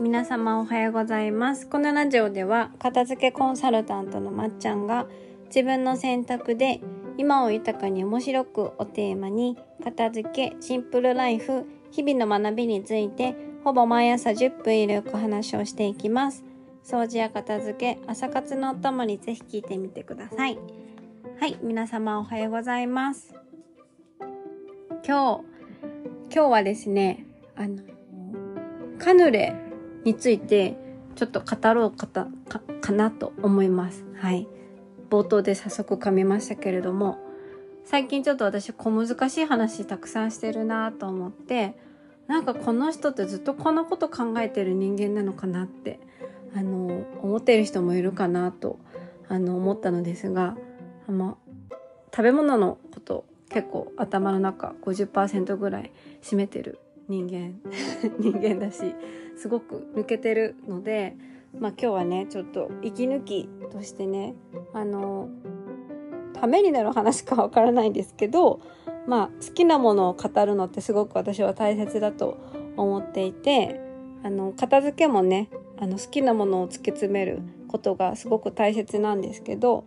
皆様おはようございます。このラジオでは片付けコンサルタントのまっちゃんが自分の選択で今を豊かに面白くをテーマに片付けシンプルライフ日々の学びについてほぼ毎朝10分ゆるく話をしていきます。掃除や片付け朝活のお供にぜひ聞いてみてください。はい皆様おはようございます。今日今日はですねあのカヌレについてちょっと語ろうかたかかなと思います。はい。冒頭で早速噛みましたけれども、最近ちょっと私小難しい話たくさんしてるなと思って、なんかこの人ってずっとこのこと考えてる人間なのかなって、あの、思ってる人もいるかなと、あの、思ったのですが、あの、食べ物のこと結構頭の中50%ぐらい占めてる人間 人間だしすごく抜けてるので、まあ、今日はねちょっと息抜きとしてねあのためになる話かわからないんですけど、まあ、好きなものを語るのってすごく私は大切だと思っていてあの片付けもねあの好きなものを突き詰めることがすごく大切なんですけど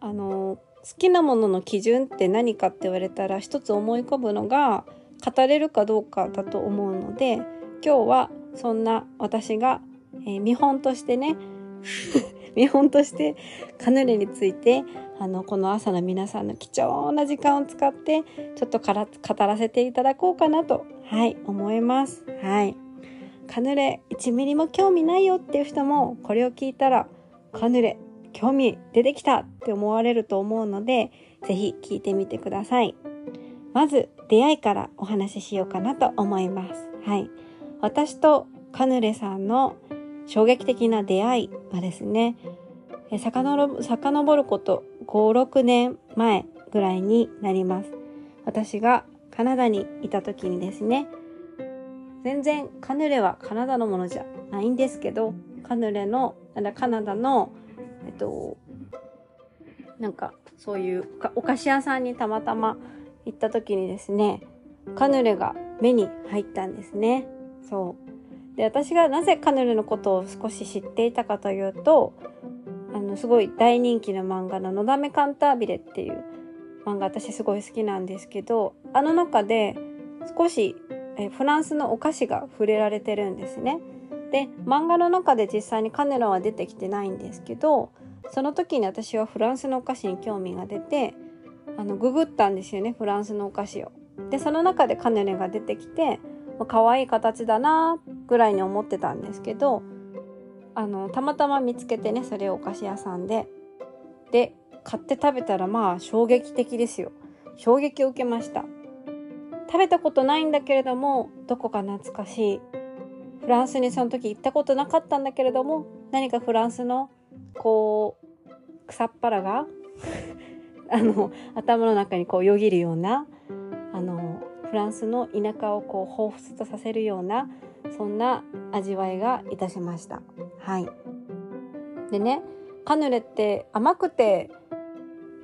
あの好きなものの基準って何かって言われたら一つ思い込むのが語れるかどうかだと思うので今日はそんな私が、えー、見本としてね 見本としてカヌレについてあのこの朝の皆さんの貴重な時間を使ってちょっとから語らせていただこうかなとはい思います。はい。カヌレ1ミリも興味ないよっていう人もこれを聞いたらカヌレ興味出てきたって思われると思うので是非聞いてみてください。まず出会いからお話ししようかなと思います。はい。私とカヌレさんの衝撃的な出会いはですね、遡ること5、6年前ぐらいになります。私がカナダにいた時にですね、全然カヌレはカナダのものじゃないんですけど、カヌレの、カナダの、えっと、なんかそういうお菓子屋さんにたまたま行った時にですね、カヌレが目に入ったんですね。そう。で、私がなぜカヌレのことを少し知っていたかというと、あの、すごい大人気の漫画ののだめカンタービレっていう漫画私すごい好きなんですけど、あの中で少しえフランスのお菓子が触れられてるんですね。で、漫画の中で実際にカヌレは出てきてないんですけど、その時に私はフランスのお菓子に興味が出て、あのググったんですよねフランスのお菓子を。でその中でカヌレが出てきて、まあ、可愛い形だなぐらいに思ってたんですけどあのたまたま見つけてねそれをお菓子屋さんで。で買って食べたらまあ衝撃的ですよ。衝撃を受けました。食べたことないんだけれどもどこか懐かしい。フランスにその時行ったことなかったんだけれども何かフランスのこう草っぱらがあの頭の中にこうよぎるようなあのフランスの田舎をこう彷彿とさせるようなそんな味わいがいたしました。はい、でねカヌレって甘くて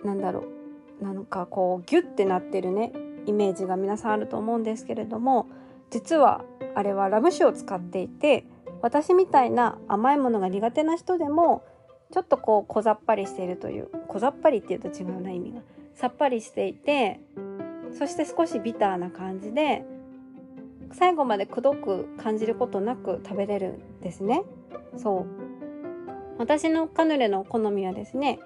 なんだろうなんかこうギュッてなってるねイメージが皆さんあると思うんですけれども実はあれはラム酒を使っていて私みたいな甘いものが苦手な人でもちょっとこう小ざっぱりしているという小ざっぱりっていうと違うな意味がさっぱりしていてそして少しビターな感じで最後までくどく感じることなく食べれるんですね。そう。私のカヌレの好みはですね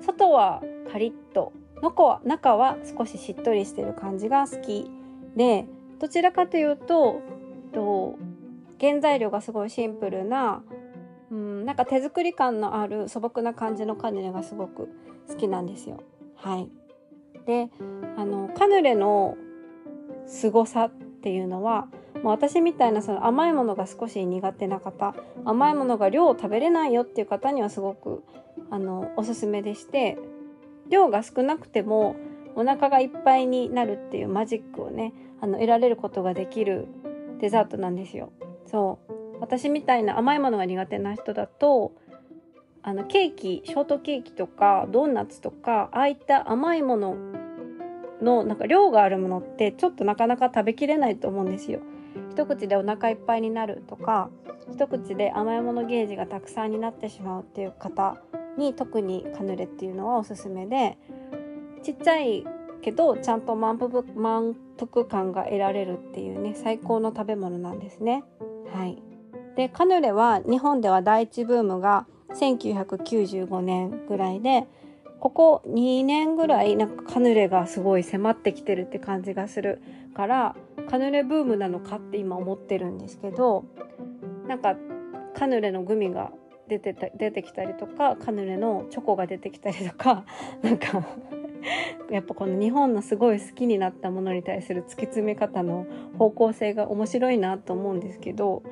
外はカリッと中は少ししっとりしてる感じが好きでどちらかというとと原材料がすごいシンプルなうん、なんか手作り感のある素朴な感じのカヌレがすごく好きなんですよ。はい。で、あの、カヌレの凄さっていうのは、もう私みたいなその甘いものが少し苦手な方、甘いものが量を食べれないよっていう方にはすごく、あの、おすすめでして、量が少なくてもお腹がいっぱいになるっていうマジックをね、あの、得られることができるデザートなんですよ。そう。私みたいな甘いものが苦手な人だとあのケーキショートケーキとかドーナツとかああいった甘いもののなんか量があるものってちょっとなかなか食べきれないと思うんですよ。一口でお腹いっぱいになるとか一口で甘いものゲージがたくさんになってしまうっていう方に特にカヌレっていうのはおすすめでちっちゃいけどちゃんと満腹満腹感が得られるっていうね最高の食べ物なんですね。はい、でカヌレは日本では第一ブームが1995年ぐらいでここ2年ぐらいなんかカヌレがすごい迫ってきてるって感じがするからカヌレブームなのかって今思ってるんですけどなんかカヌレのグミが出てた出てきたりとかカヌレのチョコが出てきたりとか なんかやっぱこの日本のすごい好きになったものに対する突き詰め方の方向性が面白いなと思うんですけど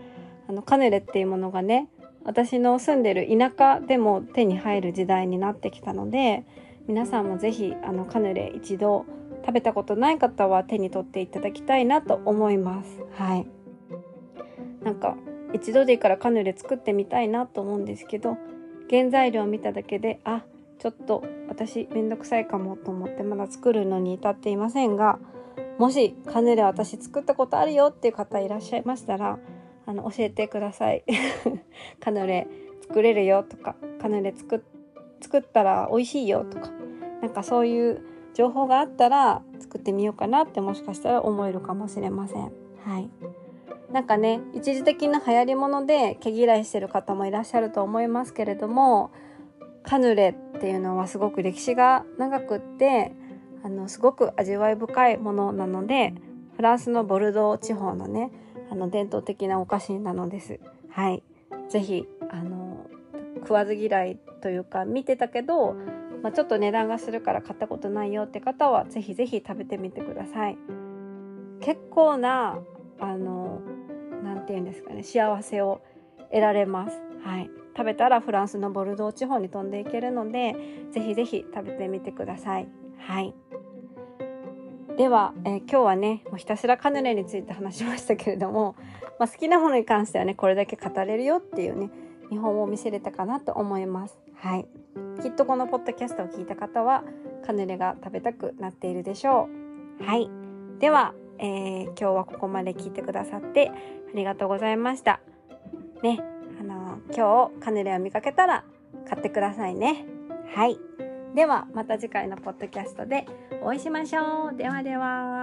あのカヌレっていうものがね私の住んでる田舎でも手に入る時代になってきたので皆さんも是非あのカヌレ一度食べたことない方は手に取っていただきたいなと思います。はい。なんか一度でいいからカヌレ作ってみたいなと思うんですけど原材料を見ただけであちょっと私めんどくさいかもと思ってまだ作るのに至っていませんがもしカヌレ私作ったことあるよっていう方いらっしゃいましたらあの教えてください。カヌレ作れるよとかカヌレ作作ったら美味しいよとかなんかそういう情報があったら作ってみようかなってもしかしたら思えるかもしれません。はい。なんかね一時的な流行りもので毛嫌いしてる方もいらっしゃると思いますけれどもカヌレっていうのはすごく歴史が長くってあのすごく味わい深いものなのでフランスのボルドー地方のねあの伝統的なお菓子なのです。はい、ぜひあの食わず嫌いというか見てたけど、まあ、ちょっと値段がするから買ったことないよって方はぜひぜひ食べてみてください。結構なあの何て言うんですかね幸せを得られます。はい、食べたらフランスのボルドー地方に飛んでいけるのでぜひぜひ食べてみてください。はいでは、えー、今日はねもうひたすらカヌレについて話しましたけれども、まあ、好きなものに関してはねこれだけ語れるよっていうね見本を見せれたかなと思います。はい、きっとこのポッドキャストを聞いた方はカヌレが食べたくなっているでしょう。はい、では、えー、今日はここまで聞いてくださってありがとうございました。ね、あのー、今日カヌレを見かけたら買ってくださいね。はい。ではまた次回のポッドキャストでお会いしましょう。ではでは。